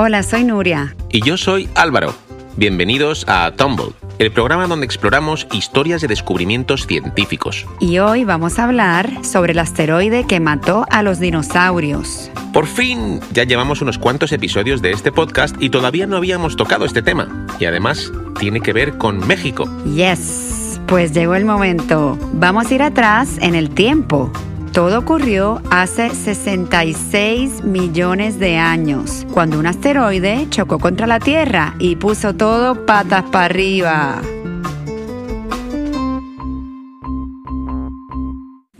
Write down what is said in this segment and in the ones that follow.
Hola, soy Nuria. Y yo soy Álvaro. Bienvenidos a Tumble, el programa donde exploramos historias de descubrimientos científicos. Y hoy vamos a hablar sobre el asteroide que mató a los dinosaurios. Por fin, ya llevamos unos cuantos episodios de este podcast y todavía no habíamos tocado este tema. Y además, tiene que ver con México. Yes, pues llegó el momento. Vamos a ir atrás en el tiempo. Todo ocurrió hace 66 millones de años, cuando un asteroide chocó contra la Tierra y puso todo patas para arriba.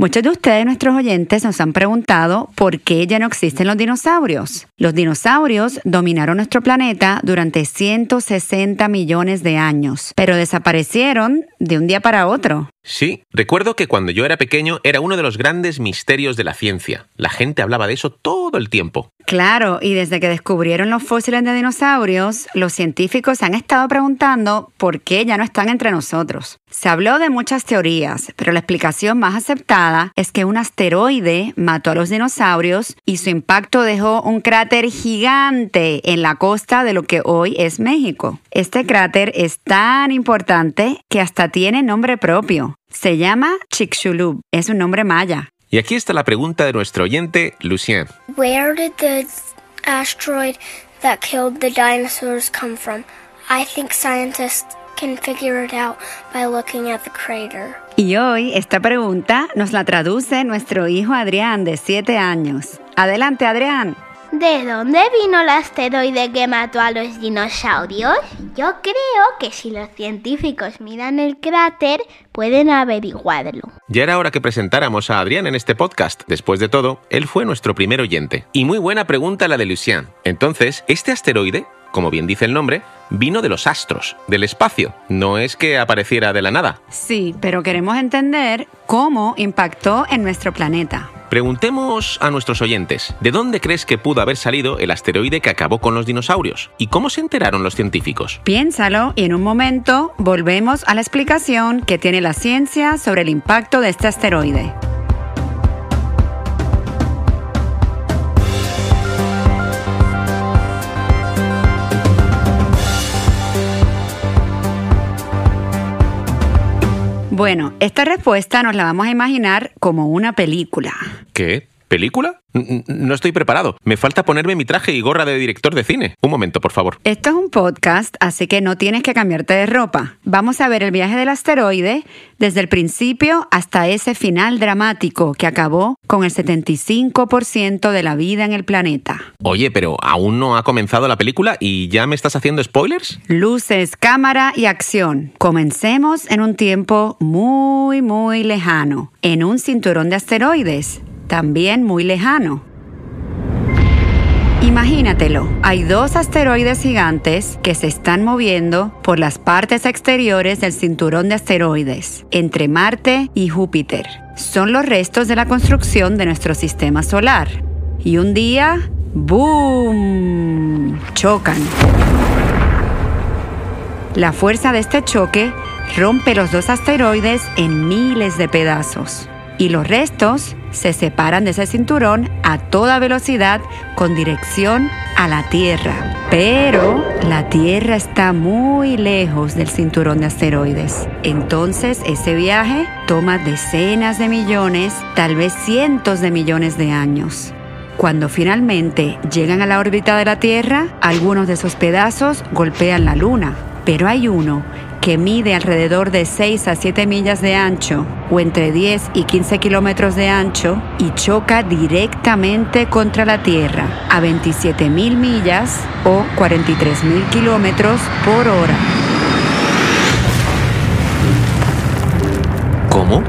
Muchos de ustedes, nuestros oyentes, nos han preguntado por qué ya no existen los dinosaurios. Los dinosaurios dominaron nuestro planeta durante 160 millones de años, pero desaparecieron de un día para otro. Sí, recuerdo que cuando yo era pequeño era uno de los grandes misterios de la ciencia. La gente hablaba de eso todo el tiempo. Claro, y desde que descubrieron los fósiles de dinosaurios, los científicos han estado preguntando por qué ya no están entre nosotros. Se habló de muchas teorías, pero la explicación más aceptada es que un asteroide mató a los dinosaurios y su impacto dejó un cráter gigante en la costa de lo que hoy es México. Este cráter es tan importante que hasta tiene nombre propio. Se llama Chicxulub, es un nombre maya. Y aquí está la pregunta de nuestro oyente, Lucien. Where did the asteroid that killed the dinosaurs come from? I think scientists can figure it out by looking at the crater. Y hoy esta pregunta nos la traduce nuestro hijo Adrián de 7 años. Adelante, Adrián. ¿De dónde vino el asteroide que mató a los dinosaurios? Yo creo que si los científicos miran el cráter, pueden averiguarlo. Ya era hora que presentáramos a Adrián en este podcast. Después de todo, él fue nuestro primer oyente. Y muy buena pregunta la de Lucien. Entonces, ¿este asteroide, como bien dice el nombre, vino de los astros, del espacio? No es que apareciera de la nada. Sí, pero queremos entender cómo impactó en nuestro planeta. Preguntemos a nuestros oyentes, ¿de dónde crees que pudo haber salido el asteroide que acabó con los dinosaurios? ¿Y cómo se enteraron los científicos? Piénsalo y en un momento volvemos a la explicación que tiene la ciencia sobre el impacto de este asteroide. Bueno, esta respuesta nos la vamos a imaginar como una película. ¿Qué? ¿Película? No estoy preparado. Me falta ponerme mi traje y gorra de director de cine. Un momento, por favor. Esto es un podcast, así que no tienes que cambiarte de ropa. Vamos a ver el viaje del asteroide desde el principio hasta ese final dramático que acabó con el 75% de la vida en el planeta. Oye, pero aún no ha comenzado la película y ya me estás haciendo spoilers. Luces, cámara y acción. Comencemos en un tiempo muy, muy lejano, en un cinturón de asteroides también muy lejano. Imagínatelo, hay dos asteroides gigantes que se están moviendo por las partes exteriores del cinturón de asteroides, entre Marte y Júpiter. Son los restos de la construcción de nuestro sistema solar. Y un día, ¡boom! chocan. La fuerza de este choque rompe los dos asteroides en miles de pedazos y los restos se separan de ese cinturón a toda velocidad con dirección a la Tierra. Pero la Tierra está muy lejos del cinturón de asteroides. Entonces ese viaje toma decenas de millones, tal vez cientos de millones de años. Cuando finalmente llegan a la órbita de la Tierra, algunos de esos pedazos golpean la Luna, pero hay uno que mide alrededor de 6 a 7 millas de ancho o entre 10 y 15 kilómetros de ancho y choca directamente contra la Tierra a 27 mil millas o 43 mil kilómetros por hora. ¿Cómo?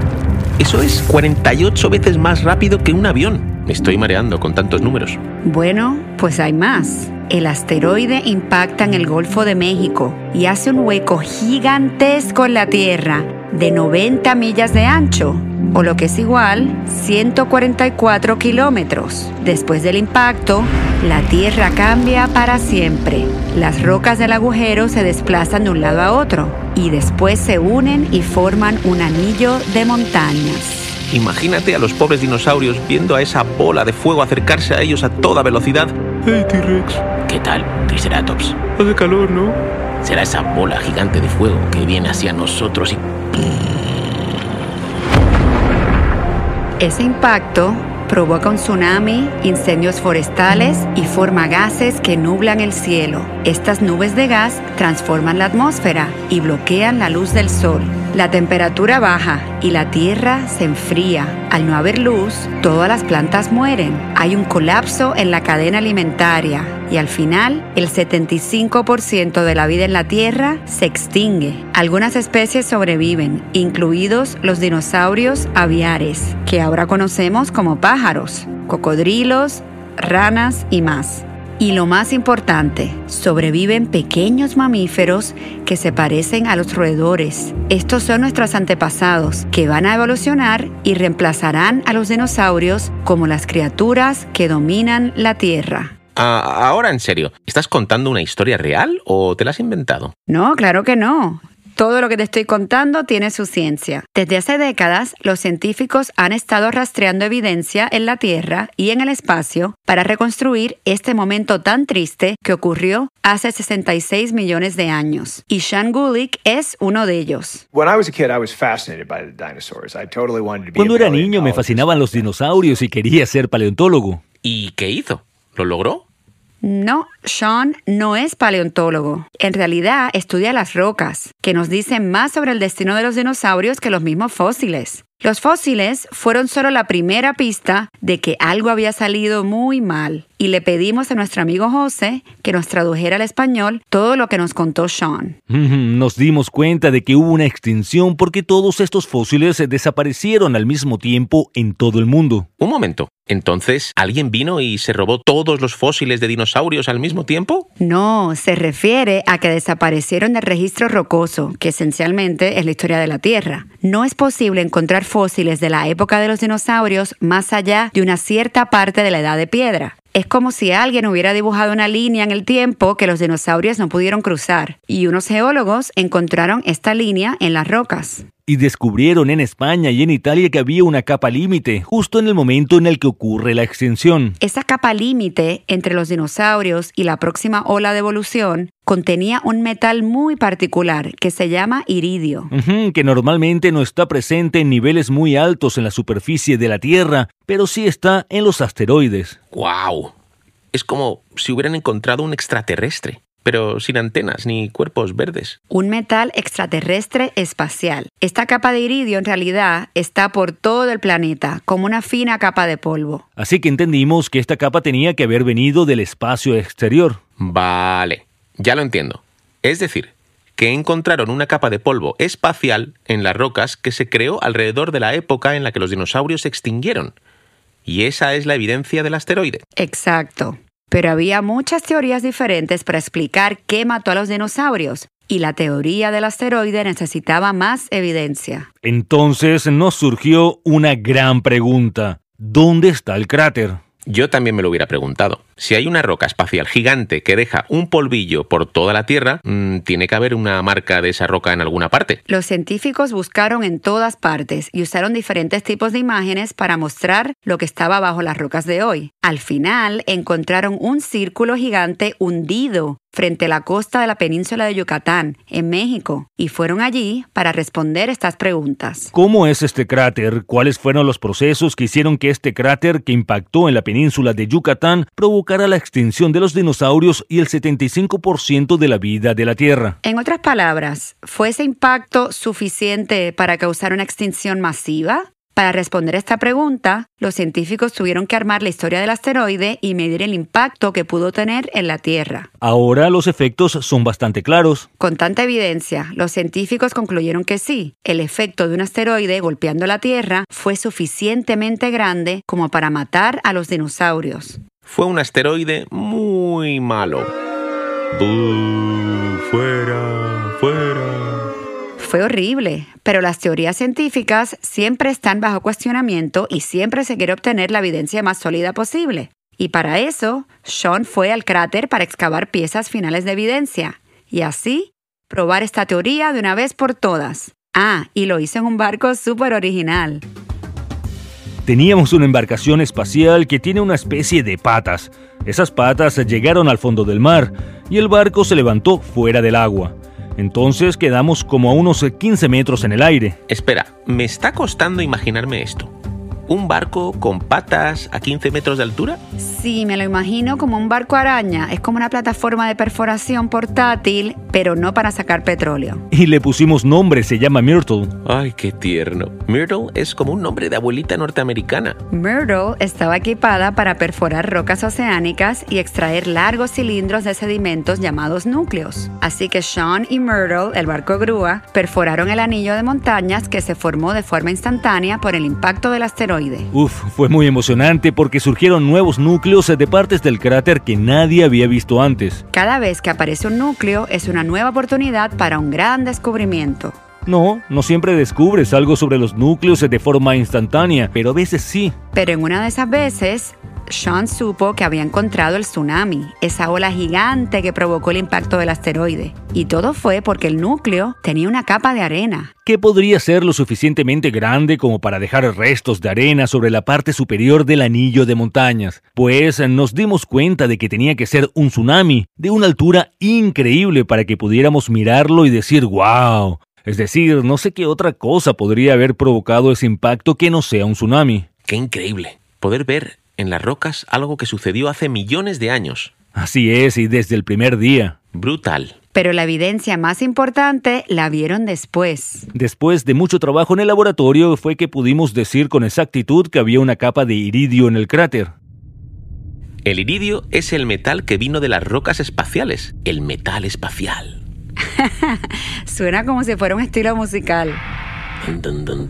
Eso es 48 veces más rápido que un avión. Me estoy mareando con tantos números. Bueno, pues hay más. El asteroide impacta en el Golfo de México y hace un hueco gigantesco en la Tierra de 90 millas de ancho, o lo que es igual, 144 kilómetros. Después del impacto, la Tierra cambia para siempre. Las rocas del agujero se desplazan de un lado a otro y después se unen y forman un anillo de montañas. Imagínate a los pobres dinosaurios viendo a esa bola de fuego acercarse a ellos a toda velocidad. ¡Hey, T-Rex! ¿Qué tal, Triceratops? Hace calor, ¿no? Será esa bola gigante de fuego que viene hacia nosotros y... Ese impacto provoca un tsunami, incendios forestales y forma gases que nublan el cielo. Estas nubes de gas transforman la atmósfera y bloquean la luz del sol. La temperatura baja y la tierra se enfría. Al no haber luz, todas las plantas mueren. Hay un colapso en la cadena alimentaria y al final el 75% de la vida en la Tierra se extingue. Algunas especies sobreviven, incluidos los dinosaurios aviares, que ahora conocemos como pájaros, cocodrilos, ranas y más. Y lo más importante, sobreviven pequeños mamíferos que se parecen a los roedores. Estos son nuestros antepasados que van a evolucionar y reemplazarán a los dinosaurios como las criaturas que dominan la Tierra. Ah, ahora en serio, ¿estás contando una historia real o te la has inventado? No, claro que no. Todo lo que te estoy contando tiene su ciencia. Desde hace décadas, los científicos han estado rastreando evidencia en la Tierra y en el espacio para reconstruir este momento tan triste que ocurrió hace 66 millones de años. Y Sean Gulick es uno de ellos. Cuando era niño me fascinaban los dinosaurios y quería ser paleontólogo. ¿Y qué hizo? ¿Lo logró? No, Sean no es paleontólogo. En realidad estudia las rocas, que nos dicen más sobre el destino de los dinosaurios que los mismos fósiles. Los fósiles fueron solo la primera pista de que algo había salido muy mal y le pedimos a nuestro amigo José que nos tradujera al español todo lo que nos contó Sean. Nos dimos cuenta de que hubo una extinción porque todos estos fósiles desaparecieron al mismo tiempo en todo el mundo. Un momento. Entonces, ¿alguien vino y se robó todos los fósiles de dinosaurios al mismo tiempo? No, se refiere a que desaparecieron del registro rocoso, que esencialmente es la historia de la Tierra. No es posible encontrar fósiles de la época de los dinosaurios más allá de una cierta parte de la edad de piedra. Es como si alguien hubiera dibujado una línea en el tiempo que los dinosaurios no pudieron cruzar, y unos geólogos encontraron esta línea en las rocas. Y descubrieron en España y en Italia que había una capa límite, justo en el momento en el que ocurre la extinción. Esa capa límite entre los dinosaurios y la próxima ola de evolución contenía un metal muy particular que se llama iridio. que normalmente no está presente en niveles muy altos en la superficie de la Tierra, pero sí está en los asteroides. ¡Guau! Es como si hubieran encontrado un extraterrestre pero sin antenas ni cuerpos verdes. Un metal extraterrestre espacial. Esta capa de iridio en realidad está por todo el planeta, como una fina capa de polvo. Así que entendimos que esta capa tenía que haber venido del espacio exterior. Vale, ya lo entiendo. Es decir, que encontraron una capa de polvo espacial en las rocas que se creó alrededor de la época en la que los dinosaurios se extinguieron. Y esa es la evidencia del asteroide. Exacto. Pero había muchas teorías diferentes para explicar qué mató a los dinosaurios, y la teoría del asteroide necesitaba más evidencia. Entonces nos surgió una gran pregunta. ¿Dónde está el cráter? Yo también me lo hubiera preguntado. Si hay una roca espacial gigante que deja un polvillo por toda la Tierra, mm, tiene que haber una marca de esa roca en alguna parte. Los científicos buscaron en todas partes y usaron diferentes tipos de imágenes para mostrar lo que estaba bajo las rocas de hoy. Al final encontraron un círculo gigante hundido frente a la costa de la península de Yucatán, en México, y fueron allí para responder estas preguntas. ¿Cómo es este cráter? ¿Cuáles fueron los procesos que hicieron que este cráter que impactó en la península de Yucatán provocara la extinción de los dinosaurios y el 75% de la vida de la Tierra? En otras palabras, ¿fue ese impacto suficiente para causar una extinción masiva? Para responder esta pregunta, los científicos tuvieron que armar la historia del asteroide y medir el impacto que pudo tener en la Tierra. Ahora los efectos son bastante claros. Con tanta evidencia, los científicos concluyeron que sí, el efecto de un asteroide golpeando la Tierra fue suficientemente grande como para matar a los dinosaurios. Fue un asteroide muy malo. fuera, fuera fue horrible, pero las teorías científicas siempre están bajo cuestionamiento y siempre se quiere obtener la evidencia más sólida posible. Y para eso, Sean fue al cráter para excavar piezas finales de evidencia y así probar esta teoría de una vez por todas. Ah, y lo hizo en un barco súper original. Teníamos una embarcación espacial que tiene una especie de patas. Esas patas llegaron al fondo del mar y el barco se levantó fuera del agua. Entonces quedamos como a unos 15 metros en el aire. Espera, me está costando imaginarme esto. ¿Un barco con patas a 15 metros de altura? Sí, me lo imagino como un barco araña. Es como una plataforma de perforación portátil, pero no para sacar petróleo. Y le pusimos nombre, se llama Myrtle. Ay, qué tierno. Myrtle es como un nombre de abuelita norteamericana. Myrtle estaba equipada para perforar rocas oceánicas y extraer largos cilindros de sedimentos llamados núcleos. Así que Sean y Myrtle, el barco grúa, perforaron el anillo de montañas que se formó de forma instantánea por el impacto del asteroide. Uf, fue muy emocionante porque surgieron nuevos núcleos de partes del cráter que nadie había visto antes. Cada vez que aparece un núcleo es una nueva oportunidad para un gran descubrimiento. No, no siempre descubres algo sobre los núcleos de forma instantánea, pero a veces sí. Pero en una de esas veces, Sean supo que había encontrado el tsunami, esa ola gigante que provocó el impacto del asteroide. Y todo fue porque el núcleo tenía una capa de arena. que podría ser lo suficientemente grande como para dejar restos de arena sobre la parte superior del anillo de montañas. Pues nos dimos cuenta de que tenía que ser un tsunami de una altura increíble para que pudiéramos mirarlo y decir wow. Es decir, no sé qué otra cosa podría haber provocado ese impacto que no sea un tsunami. Qué increíble. Poder ver en las rocas algo que sucedió hace millones de años. Así es, y desde el primer día. Brutal. Pero la evidencia más importante la vieron después. Después de mucho trabajo en el laboratorio fue que pudimos decir con exactitud que había una capa de iridio en el cráter. El iridio es el metal que vino de las rocas espaciales. El metal espacial. Suena como si fuera un estilo musical. Dun, dun, dun,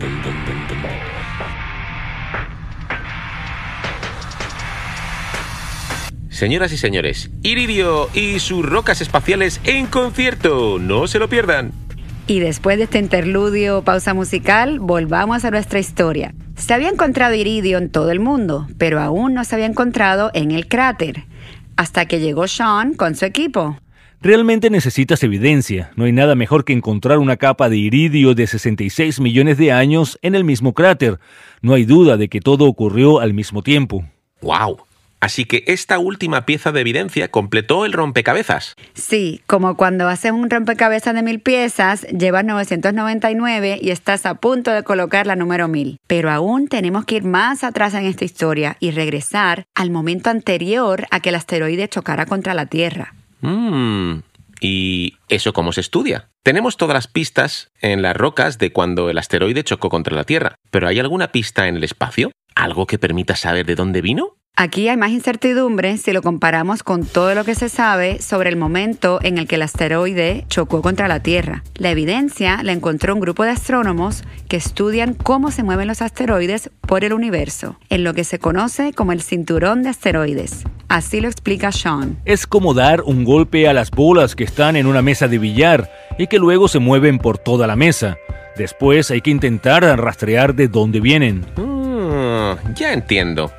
Señoras y señores, Iridio y sus rocas espaciales en concierto. No se lo pierdan. Y después de este interludio, pausa musical, volvamos a nuestra historia. Se había encontrado iridio en todo el mundo, pero aún no se había encontrado en el cráter, hasta que llegó Sean con su equipo. Realmente necesitas evidencia. No hay nada mejor que encontrar una capa de iridio de 66 millones de años en el mismo cráter. No hay duda de que todo ocurrió al mismo tiempo. ¡Wow! Así que esta última pieza de evidencia completó el rompecabezas. Sí, como cuando haces un rompecabezas de mil piezas, llevas 999 y estás a punto de colocar la número 1000. Pero aún tenemos que ir más atrás en esta historia y regresar al momento anterior a que el asteroide chocara contra la Tierra. Mmm. ¿Y eso cómo se estudia? Tenemos todas las pistas en las rocas de cuando el asteroide chocó contra la Tierra, pero ¿hay alguna pista en el espacio? ¿Algo que permita saber de dónde vino? Aquí hay más incertidumbre si lo comparamos con todo lo que se sabe sobre el momento en el que el asteroide chocó contra la Tierra. La evidencia la encontró un grupo de astrónomos que estudian cómo se mueven los asteroides por el universo, en lo que se conoce como el cinturón de asteroides. Así lo explica Sean. Es como dar un golpe a las bolas que están en una mesa de billar y que luego se mueven por toda la mesa. Después hay que intentar rastrear de dónde vienen. Mm, ya entiendo.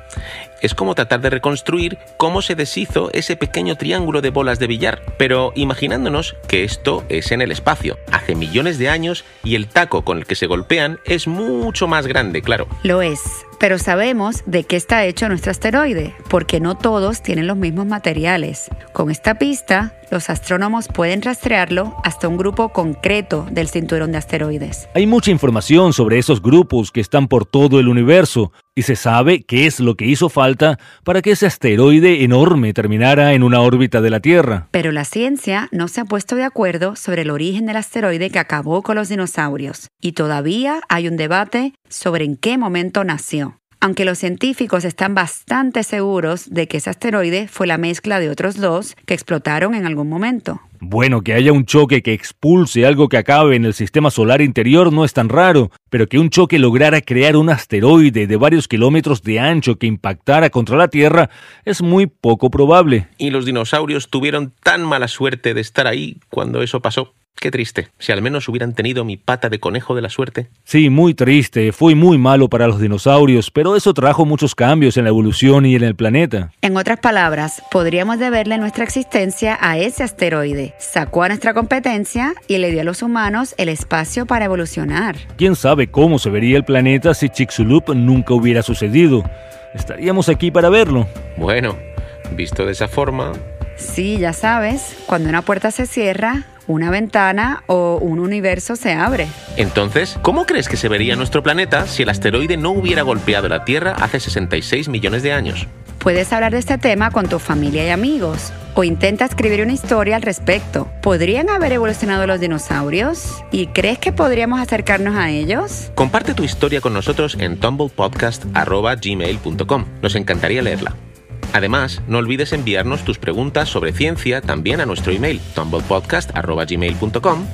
Es como tratar de reconstruir cómo se deshizo ese pequeño triángulo de bolas de billar, pero imaginándonos que esto es en el espacio, hace millones de años y el taco con el que se golpean es mucho más grande, claro. Lo es, pero sabemos de qué está hecho nuestro asteroide, porque no todos tienen los mismos materiales. Con esta pista, los astrónomos pueden rastrearlo hasta un grupo concreto del cinturón de asteroides. Hay mucha información sobre esos grupos que están por todo el universo y se sabe qué es lo que hizo falta para que ese asteroide enorme terminara en una órbita de la Tierra. Pero la ciencia no se ha puesto de acuerdo sobre el origen del asteroide que acabó con los dinosaurios, y todavía hay un debate sobre en qué momento nació. Aunque los científicos están bastante seguros de que ese asteroide fue la mezcla de otros dos que explotaron en algún momento. Bueno, que haya un choque que expulse algo que acabe en el sistema solar interior no es tan raro, pero que un choque lograra crear un asteroide de varios kilómetros de ancho que impactara contra la Tierra es muy poco probable. Y los dinosaurios tuvieron tan mala suerte de estar ahí cuando eso pasó. Qué triste. Si al menos hubieran tenido mi pata de conejo de la suerte. Sí, muy triste. Fue muy malo para los dinosaurios, pero eso trajo muchos cambios en la evolución y en el planeta. En otras palabras, podríamos deberle nuestra existencia a ese asteroide. Sacó a nuestra competencia y le dio a los humanos el espacio para evolucionar. ¿Quién sabe cómo se vería el planeta si Chicxulub nunca hubiera sucedido? Estaríamos aquí para verlo. Bueno, visto de esa forma, Sí, ya sabes, cuando una puerta se cierra, una ventana o un universo se abre. Entonces, ¿cómo crees que se vería nuestro planeta si el asteroide no hubiera golpeado la Tierra hace 66 millones de años? Puedes hablar de este tema con tu familia y amigos o intenta escribir una historia al respecto. ¿Podrían haber evolucionado los dinosaurios? ¿Y crees que podríamos acercarnos a ellos? Comparte tu historia con nosotros en tumblepodcast.gmail.com. Nos encantaría leerla. Además, no olvides enviarnos tus preguntas sobre ciencia también a nuestro email, tumblepodcast.gmail.com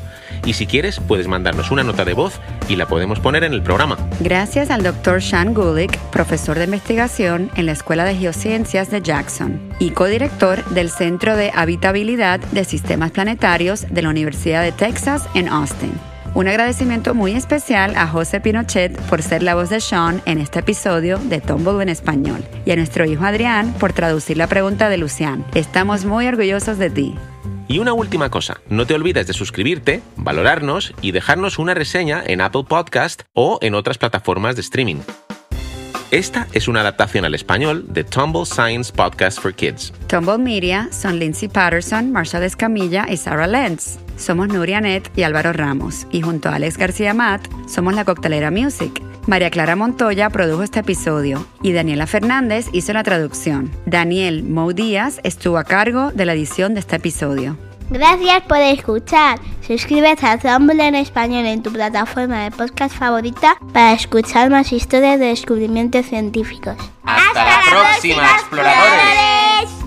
y si quieres puedes mandarnos una nota de voz y la podemos poner en el programa. Gracias al Dr. Sean Gulick, profesor de investigación en la Escuela de Geociencias de Jackson y codirector del Centro de Habitabilidad de Sistemas Planetarios de la Universidad de Texas en Austin. Un agradecimiento muy especial a José Pinochet por ser la voz de Sean en este episodio de Tumble en español y a nuestro hijo Adrián por traducir la pregunta de Lucián. Estamos muy orgullosos de ti. Y una última cosa, no te olvides de suscribirte, valorarnos y dejarnos una reseña en Apple Podcast o en otras plataformas de streaming. Esta es una adaptación al español de Tumble Science Podcast for Kids. Tumble Media son Lindsay Patterson, Marshall Escamilla y Sarah Lenz. Somos Nuria Net y Álvaro Ramos, y junto a Alex García Matt somos la Coctelera Music. María Clara Montoya produjo este episodio y Daniela Fernández hizo la traducción. Daniel Mou Díaz estuvo a cargo de la edición de este episodio. Gracias por escuchar. Suscríbete a Tumble en español en tu plataforma de podcast favorita para escuchar más historias de descubrimientos científicos. ¡Hasta, la próxima, exploradores!